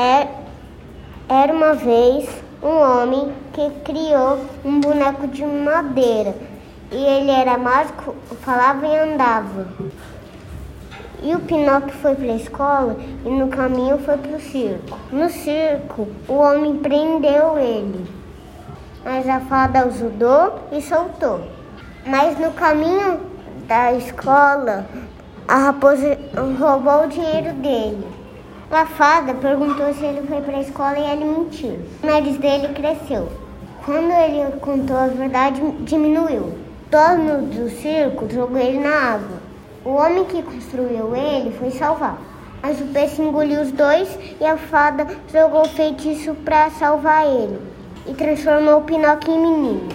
É, era uma vez um homem que criou um boneco de madeira e ele era mágico, falava e andava. E o Pinóquio foi para a escola e no caminho foi para o circo. No circo, o homem prendeu ele, mas a fada ajudou e soltou. Mas no caminho da escola, a raposa roubou o dinheiro dele. A fada perguntou se ele foi para a escola e ele mentiu. O nariz dele cresceu. Quando ele contou a verdade, diminuiu. O dono do circo jogou ele na água. O homem que construiu ele foi salvar. Mas o peixe engoliu os dois e a fada jogou feitiço para salvar ele e transformou o Pinóquio em menino.